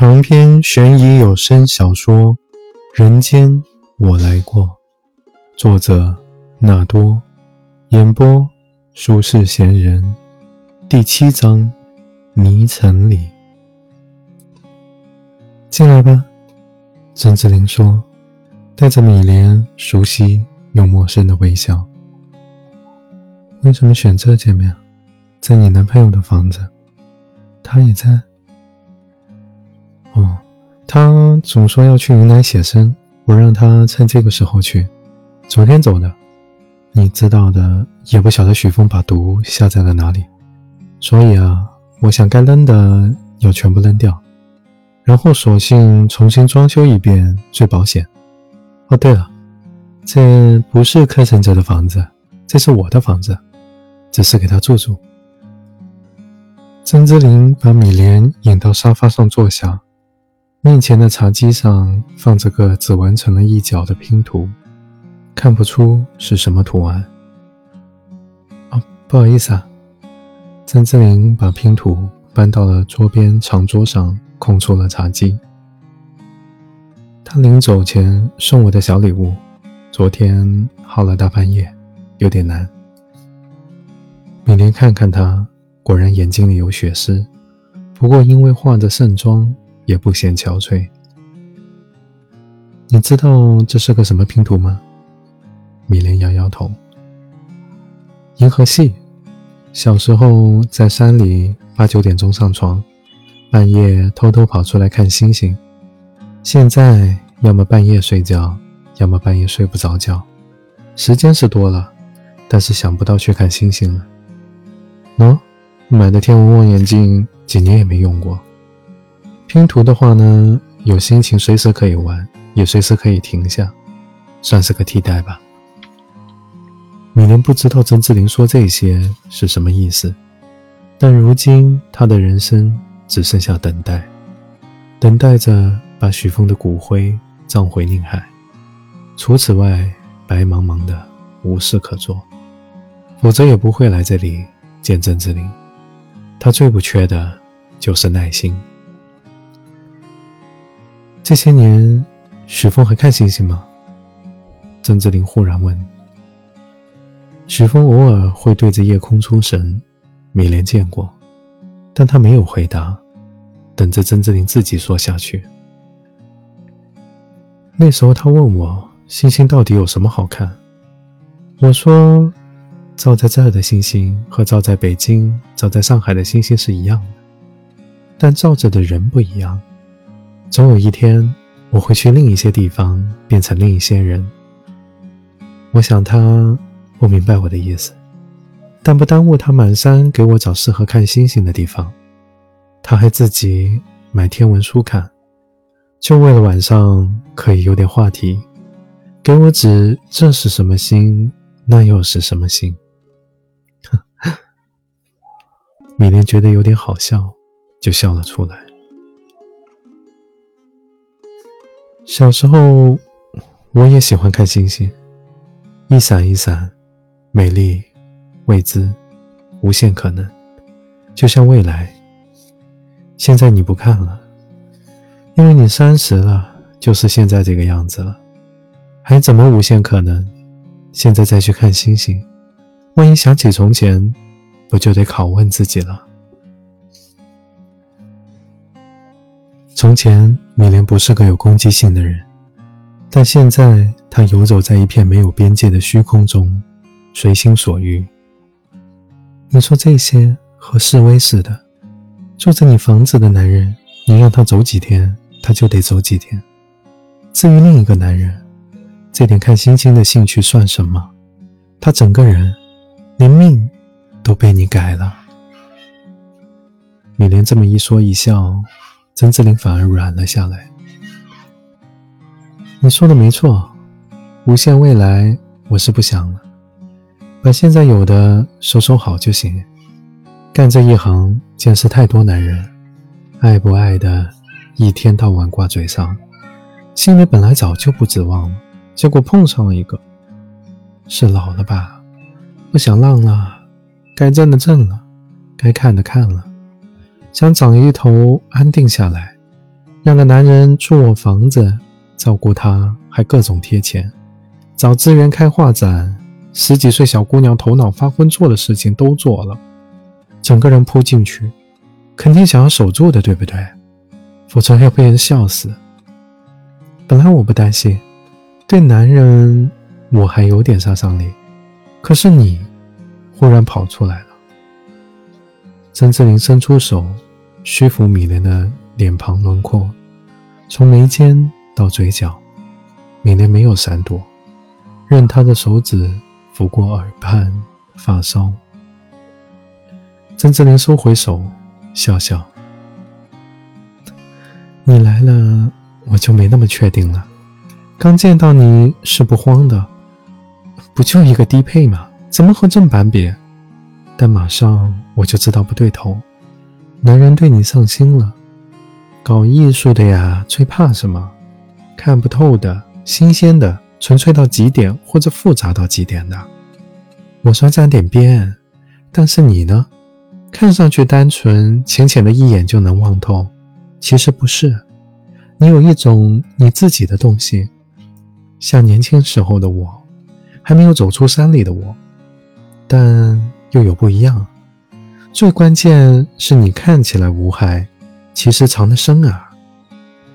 长篇悬疑有声小说《人间我来过》，作者纳多，演播舒适闲人，第七章泥层里。进来吧，曾志玲说，带着米莲熟悉又陌生的微笑。为什么选这间面？在你男朋友的房子，他也在。哦，他总说要去云南写生，我让他趁这个时候去。昨天走的，你知道的，也不晓得许峰把毒下在了哪里。所以啊，我想该扔的要全部扔掉，然后索性重新装修一遍最保险。哦，对了，这不是柯承哲的房子，这是我的房子，只是给他住住。曾之琳把米莲引到沙发上坐下。面前的茶几上放着个只完成了一角的拼图，看不出是什么图案。哦，不好意思啊。曾志玲把拼图搬到了桌边长桌上，空出了茶几。他临走前送我的小礼物，昨天耗了大半夜，有点难。每天看看他，果然眼睛里有血丝，不过因为化着盛妆。也不显憔悴。你知道这是个什么拼图吗？米莲摇摇头。银河系。小时候在山里八九点钟上床，半夜偷偷跑出来看星星。现在要么半夜睡觉，要么半夜睡不着觉。时间是多了，但是想不到去看星星了。喏，买的天文望远镜几年也没用过。拼图的话呢，有心情随时可以玩，也随时可以停下，算是个替代吧。米莲不知道曾志林说这些是什么意思，但如今他的人生只剩下等待，等待着把许峰的骨灰葬回宁海。除此外，白茫茫的，无事可做，否则也不会来这里见曾志林。他最不缺的就是耐心。这些年，许峰还看星星吗？曾志林忽然问。许峰偶尔会对着夜空出神，米莲见过，但他没有回答，等着曾志林自己说下去。那时候他问我，星星到底有什么好看？我说，照在这儿的星星和照在北京、照在上海的星星是一样的，但照着的人不一样。总有一天，我会去另一些地方，变成另一些人。我想他不明白我的意思，但不耽误他满山给我找适合看星星的地方。他还自己买天文书看，就为了晚上可以有点话题，给我指这是什么星，那又是什么星。米莲觉得有点好笑，就笑了出来。小时候，我也喜欢看星星，一闪一闪，美丽、未知、无限可能，就像未来。现在你不看了，因为你三十了，就是现在这个样子了，还怎么无限可能？现在再去看星星，万一想起从前，不就得拷问自己了？从前，米莲不是个有攻击性的人，但现在她游走在一片没有边界的虚空中，随心所欲。你说这些和示威似的，住在你房子的男人，你让他走几天，他就得走几天。至于另一个男人，这点看星星的兴趣算什么？他整个人，连命都被你改了。米莲这么一说一笑。曾志林反而软了下来。你说的没错，无限未来我是不想了，把现在有的收收好就行。干这一行见识太多男人，爱不爱的，一天到晚挂嘴上，心里本来早就不指望了，结果碰上了一个，是老了吧？不想浪了，该挣的挣了，该看的看了。想长一头安定下来，让个男人住我房子，照顾他，还各种贴钱，找资源开画展，十几岁小姑娘头脑发昏做的事情都做了，整个人扑进去，肯定想要守住的，对不对？否则要被人笑死。本来我不担心，对男人我还有点杀伤力，可是你忽然跑出来了。曾志林伸出手，虚抚米莲的脸庞轮廓，从眉间到嘴角，米莲没有闪躲，任他的手指拂过耳畔、发梢。曾志林收回手，笑笑：“你来了，我就没那么确定了。刚见到你是不慌的，不就一个低配吗？怎么和正版比？但马上……”我就知道不对头，男人对你上心了。搞艺术的呀，最怕什么？看不透的、新鲜的、纯粹到极点或者复杂到极点的。我算沾点边，但是你呢？看上去单纯、浅浅的一眼就能望透，其实不是。你有一种你自己的东西，像年轻时候的我，还没有走出山里的我，但又有不一样。最关键是你看起来无害，其实藏得深啊！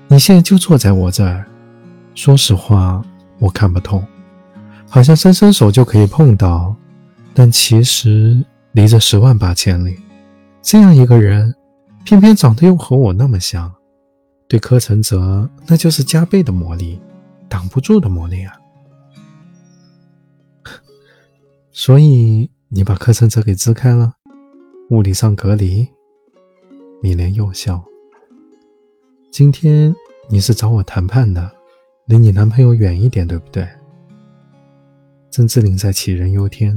你现在就坐在我这儿，说实话，我看不透，好像伸伸手就可以碰到，但其实离着十万八千里。这样一个人，偏偏长得又和我那么像，对柯承泽那就是加倍的魔力，挡不住的魔力啊！所以你把柯承泽给支开了。物理上隔离，米莲又笑。今天你是找我谈判的，离你男朋友远一点，对不对？曾志玲在杞人忧天，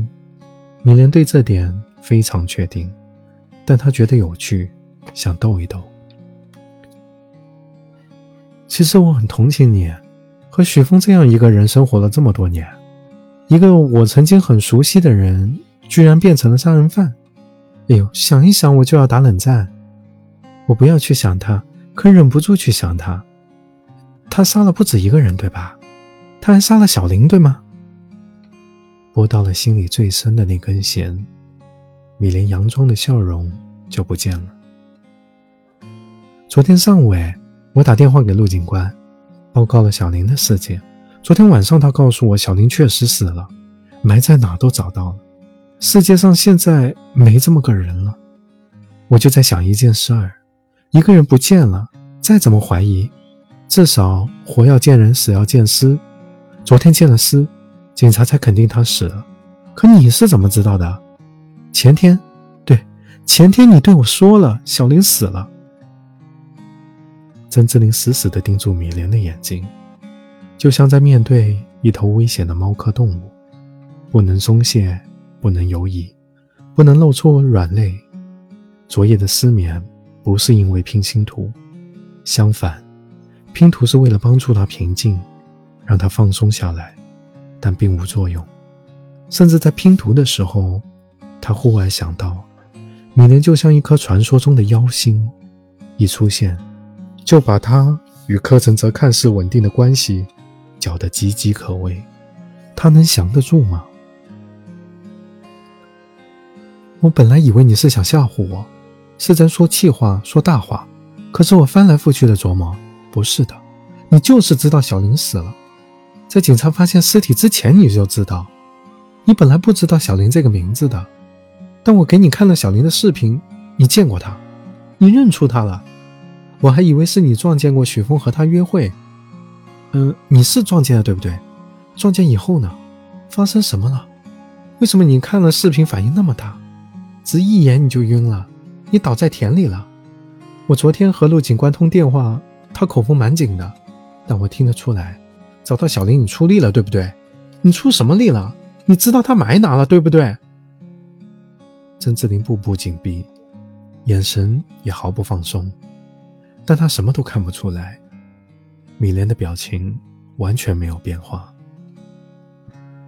米莲对这点非常确定，但她觉得有趣，想逗一逗。其实我很同情你，和许峰这样一个人生活了这么多年，一个我曾经很熟悉的人，居然变成了杀人犯。哎呦，想一想我就要打冷战。我不要去想他，可忍不住去想他。他杀了不止一个人，对吧？他还杀了小林，对吗？拨到了心里最深的那根弦，米莲佯装的笑容就不见了。昨天上午，哎，我打电话给陆警官，报告了小林的事件。昨天晚上他告诉我，小林确实死了，埋在哪都找到了。世界上现在没这么个人了，我就在想一件事儿：一个人不见了，再怎么怀疑，至少活要见人，死要见尸。昨天见了尸，警察才肯定他死了。可你是怎么知道的？前天，对，前天你对我说了，小林死了。曾志林死死地盯住米莲的眼睛，就像在面对一头危险的猫科动物，不能松懈。不能犹疑，不能露出软肋。昨夜的失眠不是因为拼星图，相反，拼图是为了帮助他平静，让他放松下来，但并无作用。甚至在拼图的时候，他忽然想到，米莲就像一颗传说中的妖星，一出现，就把他与柯承泽看似稳定的关系搅得岌岌可危。他能降得住吗？我本来以为你是想吓唬我，是在说气话、说大话。可是我翻来覆去的琢磨，不是的，你就是知道小林死了，在警察发现尸体之前你就知道。你本来不知道小林这个名字的，但我给你看了小林的视频，你见过他，你认出他了。我还以为是你撞见过许峰和他约会。嗯，你是撞见了，对不对？撞见以后呢？发生什么了？为什么你看了视频反应那么大？只一眼你就晕了，你倒在田里了。我昨天和陆警官通电话，他口风蛮紧的，但我听得出来，找到小林你出力了，对不对？你出什么力了？你知道他埋哪了，对不对？曾志林步步紧逼，眼神也毫不放松，但他什么都看不出来。米莲的表情完全没有变化。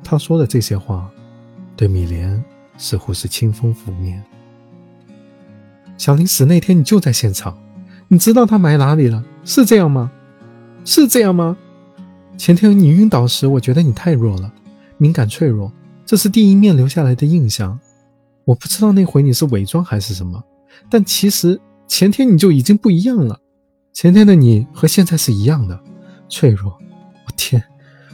他说的这些话，对米莲。似乎是清风拂面。小林死那天你就在现场，你知道他埋哪里了，是这样吗？是这样吗？前天你晕倒时，我觉得你太弱了，敏感脆弱，这是第一面留下来的印象。我不知道那回你是伪装还是什么，但其实前天你就已经不一样了。前天的你和现在是一样的，脆弱。我天，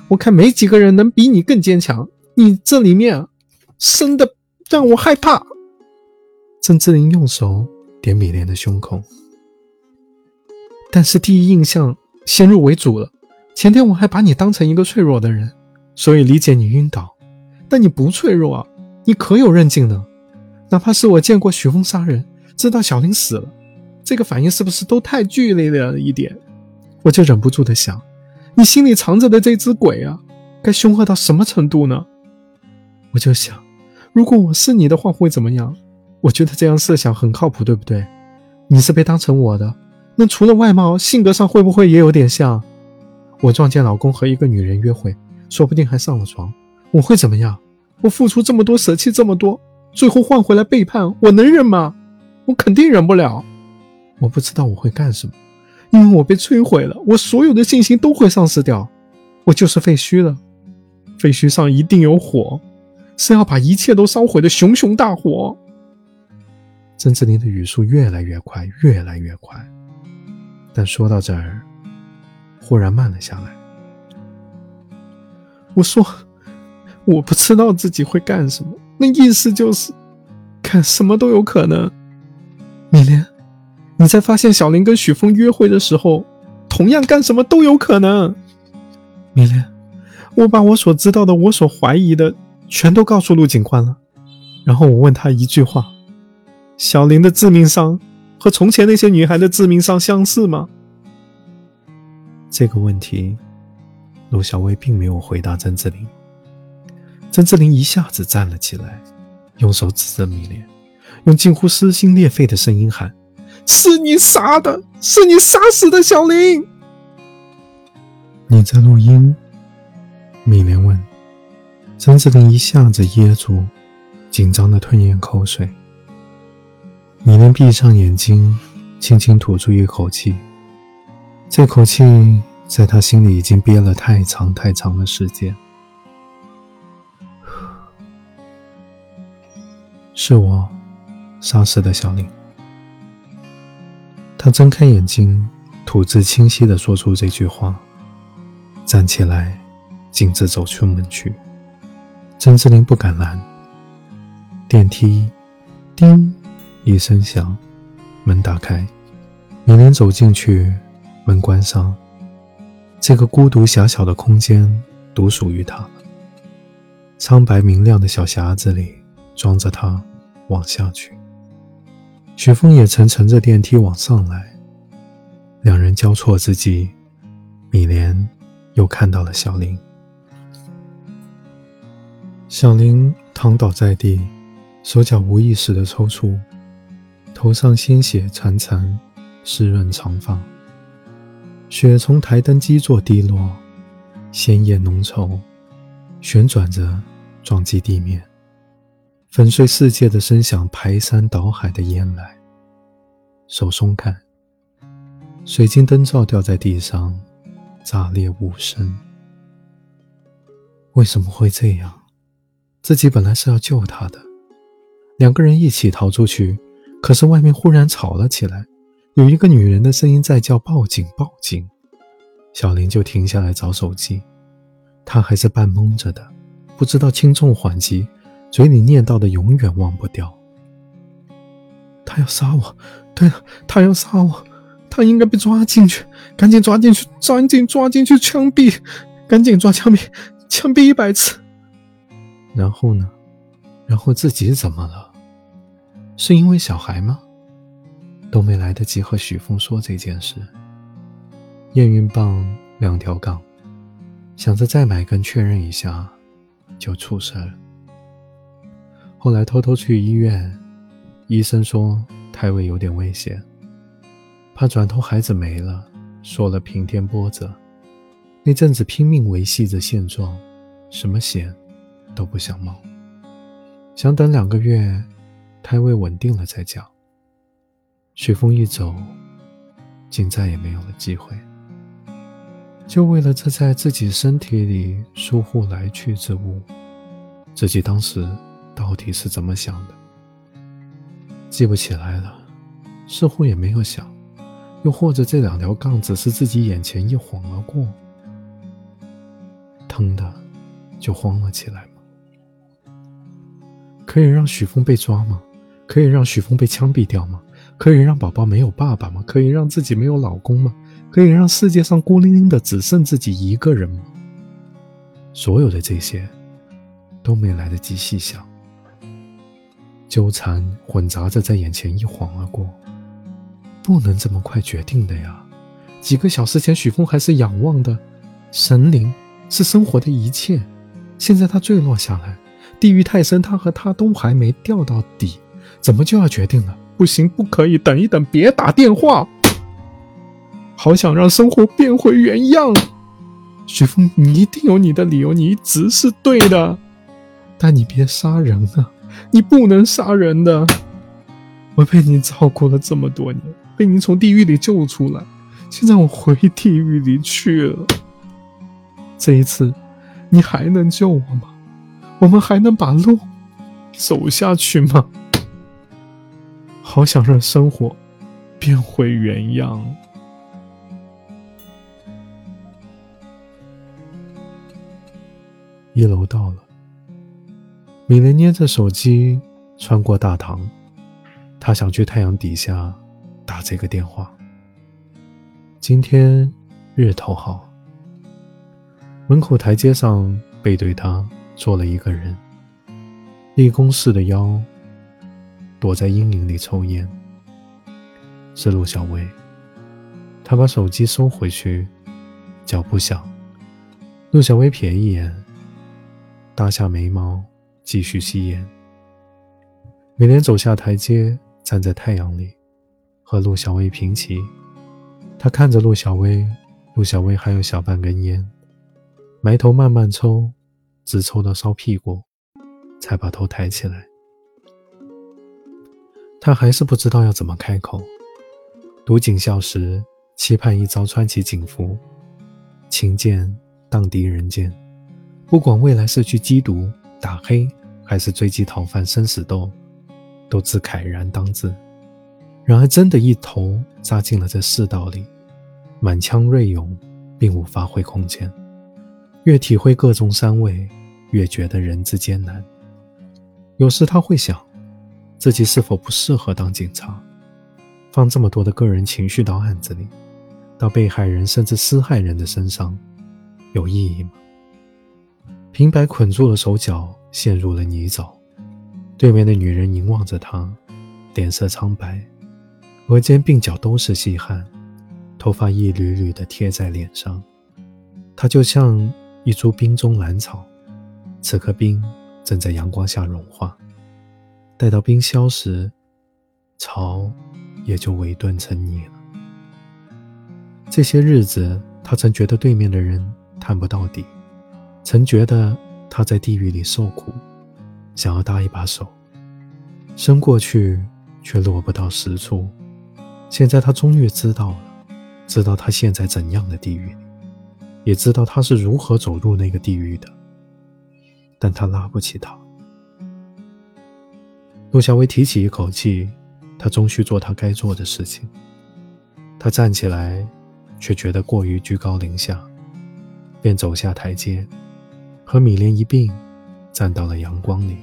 我看没几个人能比你更坚强。你这里面深的让我害怕。郑志林用手点米莲的胸口，但是第一印象先入为主了。前天我还把你当成一个脆弱的人，所以理解你晕倒。但你不脆弱啊，你可有韧劲呢。哪怕是我见过许峰杀人，知道小林死了，这个反应是不是都太剧烈了一点？我就忍不住的想，你心里藏着的这只鬼啊，该凶恶到什么程度呢？我就想，如果我是你的话会怎么样？我觉得这样设想很靠谱，对不对？你是被当成我的，那除了外貌，性格上会不会也有点像？我撞见老公和一个女人约会，说不定还上了床，我会怎么样？我付出这么多，舍弃这么多。最后换回来背叛，我能忍吗？我肯定忍不了。我不知道我会干什么，因为我被摧毁了，我所有的信心都会丧失掉，我就是废墟了。废墟上一定有火，是要把一切都烧毁的熊熊大火。曾志林的语速越来越快，越来越快，但说到这儿，忽然慢了下来。我说，我不知道自己会干什么。那意思就是，干什么都有可能。米莲，你在发现小林跟许峰约会的时候，同样干什么都有可能。米莲，我把我所知道的、我所怀疑的，全都告诉陆警官了。然后我问他一句话：小林的致命伤和从前那些女孩的致命伤相似吗？这个问题，陆小薇并没有回答曾志林。曾志林一下子站了起来，用手指着米莲，用近乎撕心裂肺的声音喊：“是你杀的，是你杀死的小林！”你在录音？米莲问。曾志林一下子噎住，紧张的吞咽口水。米莲闭上眼睛，轻轻吐出一口气。这口气在他心里已经憋了太长太长的时间。是我杀死的小林。他睁开眼睛，吐字清晰地说出这句话，站起来，径直走出门去。曾志林不敢拦。电梯叮一声响，门打开，米莲走进去，门关上。这个孤独狭小的空间独属于他。苍白明亮的小匣子里。装着他往下去，许峰也曾乘着电梯往上来。两人交错之际，米莲又看到了小林。小林躺倒在地，手脚无意识的抽搐，头上鲜血潺潺，湿润长发，血从台灯基座滴落，鲜艳浓稠，旋转着撞击地面。粉碎世界的声响排山倒海的淹来，手松开，水晶灯罩掉在地上，炸裂无声。为什么会这样？自己本来是要救他的，两个人一起逃出去，可是外面忽然吵了起来，有一个女人的声音在叫报警报警。小林就停下来找手机，他还是半懵着的，不知道轻重缓急。嘴里念叨的永远忘不掉。他要杀我，对了，他要杀我，他应该被抓进去，赶紧抓进去，赶紧抓进去枪毙，赶紧抓枪毙，枪毙一百次。然后呢？然后自己怎么了？是因为小孩吗？都没来得及和许峰说这件事。验孕棒两条杠，想着再买根确认一下，就出事了。后来偷偷去医院，医生说胎位有点危险，怕转头孩子没了，说了平添波折。那阵子拼命维系着现状，什么险都不想冒，想等两个月胎位稳定了再讲。许峰一走，竟再也没有了机会。就为了这在自己身体里疏忽来去之物，自己当时到底是怎么想的？记不起来了，似乎也没有想。又或者这两条杠只是自己眼前一晃而过，疼的就慌了起来？可以让许峰被抓吗？可以让许峰被枪毙掉吗？可以让宝宝没有爸爸吗？可以让自己没有老公吗？可以让世界上孤零零的只剩自己一个人吗？所有的这些都没来得及细想，纠缠混杂着在眼前一晃而过。不能这么快决定的呀！几个小时前，许峰还是仰望的神灵，是生活的一切。现在他坠落下来，地狱太深，他和他都还没掉到底，怎么就要决定了？不行，不可以，等一等，别打电话。好想让生活变回原样，许峰，你一定有你的理由，你一直是对的，但你别杀人啊！你不能杀人的。我被你照顾了这么多年，被你从地狱里救出来，现在我回地狱里去了。这一次，你还能救我吗？我们还能把路走下去吗？好想让生活变回原样。一楼到了，米莲捏着手机穿过大堂，他想去太阳底下打这个电话。今天日头好，门口台阶上背对他坐了一个人，立功似的腰，躲在阴影里抽烟。是陆小薇，他把手机收回去，脚步响，陆小薇瞥一眼。搭下眉毛，继续吸烟。美莲走下台阶，站在太阳里，和陆小薇平齐。他看着陆小薇，陆小薇还有小半根烟，埋头慢慢抽，直抽到烧屁股，才把头抬起来。他还是不知道要怎么开口。读警校时，期盼一朝穿起警服，琴剑荡涤人间。不管未来是去缉毒打黑，还是追击逃犯生死斗，都自慨然当自。然而，真的一头扎进了这世道里，满腔锐勇，并无发挥空间。越体会各种三味，越觉得人之艰难。有时他会想，自己是否不适合当警察？放这么多的个人情绪到案子里，到被害人甚至施害人的身上，有意义吗？平白捆住了手脚，陷入了泥沼。对面的女人凝望着他，脸色苍白，额间鬓角都是细汗，头发一缕缕的贴在脸上。他就像一株冰中兰草，此刻冰正在阳光下融化，待到冰消时，草也就萎顿成泥了。这些日子，他曾觉得对面的人探不到底。曾觉得他在地狱里受苦，想要搭一把手，伸过去却落不到实处。现在他终于知道了，知道他现在怎样的地狱里，也知道他是如何走入那个地狱的。但他拉不起他。陆小薇提起一口气，他终须做他该做的事情。他站起来，却觉得过于居高临下，便走下台阶。和米莲一并站到了阳光里。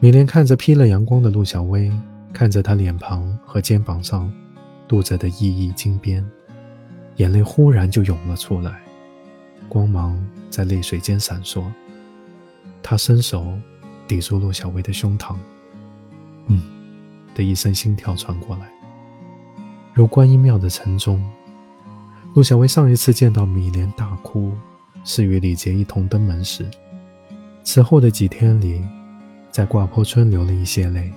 米莲看着披了阳光的陆小薇，看着她脸庞和肩膀上镀着的熠熠金边，眼泪忽然就涌了出来，光芒在泪水间闪烁。他伸手抵住陆小薇的胸膛，“嗯”的一声心跳传过来，如观音庙的晨钟。陆小薇上一次见到米莲大哭。是与李杰一同登门时，此后的几天里，在挂坡村流了一些泪，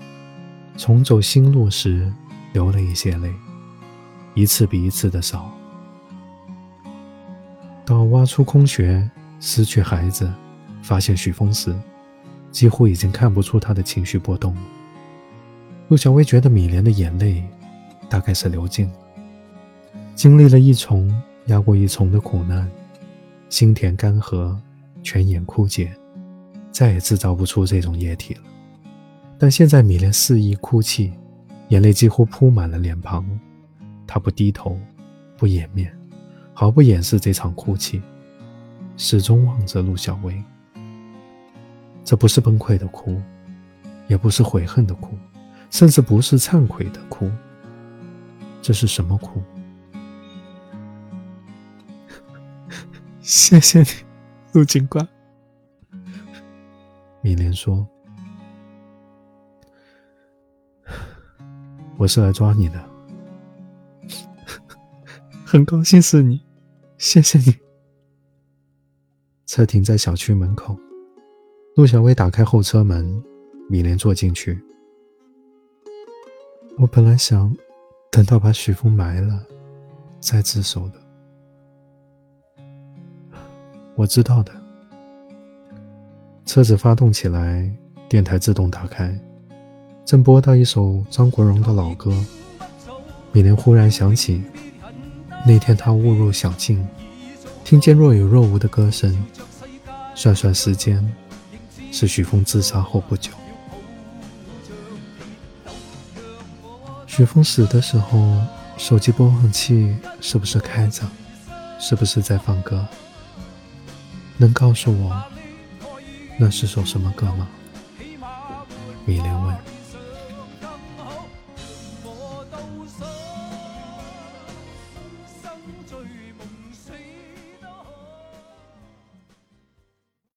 重走新路时流了一些泪，一次比一次的少。到挖出空穴，失去孩子，发现许峰时，几乎已经看不出他的情绪波动。陆小薇觉得米莲的眼泪大概是流尽了，经历了一重压过一重的苦难，心田干涸，泉眼枯竭，再也制造不出这种液体了。但现在米莲肆意哭泣，眼泪几乎铺满了脸庞。她不低头，不掩面，毫不掩饰这场哭泣，始终望着陆小薇。这不是崩溃的哭，也不是悔恨的哭，甚至不是忏悔的哭。这是什么哭？谢谢你，陆警官。米莲说：“ 我是来抓你的，很高兴是你，谢谢你。”车停在小区门口，陆小薇打开后车门，米莲坐进去。我本来想等到把许峰埋了再自首的。我知道的。车子发动起来，电台自动打开，正播到一首张国荣的老歌。米莲忽然想起那天他误入小径，听见若有若无的歌声。算算时间，是许峰自杀后不久。许峰死的时候，手机播放器是不是开着？是不是在放歌？能告诉我那是首什么歌吗？米莲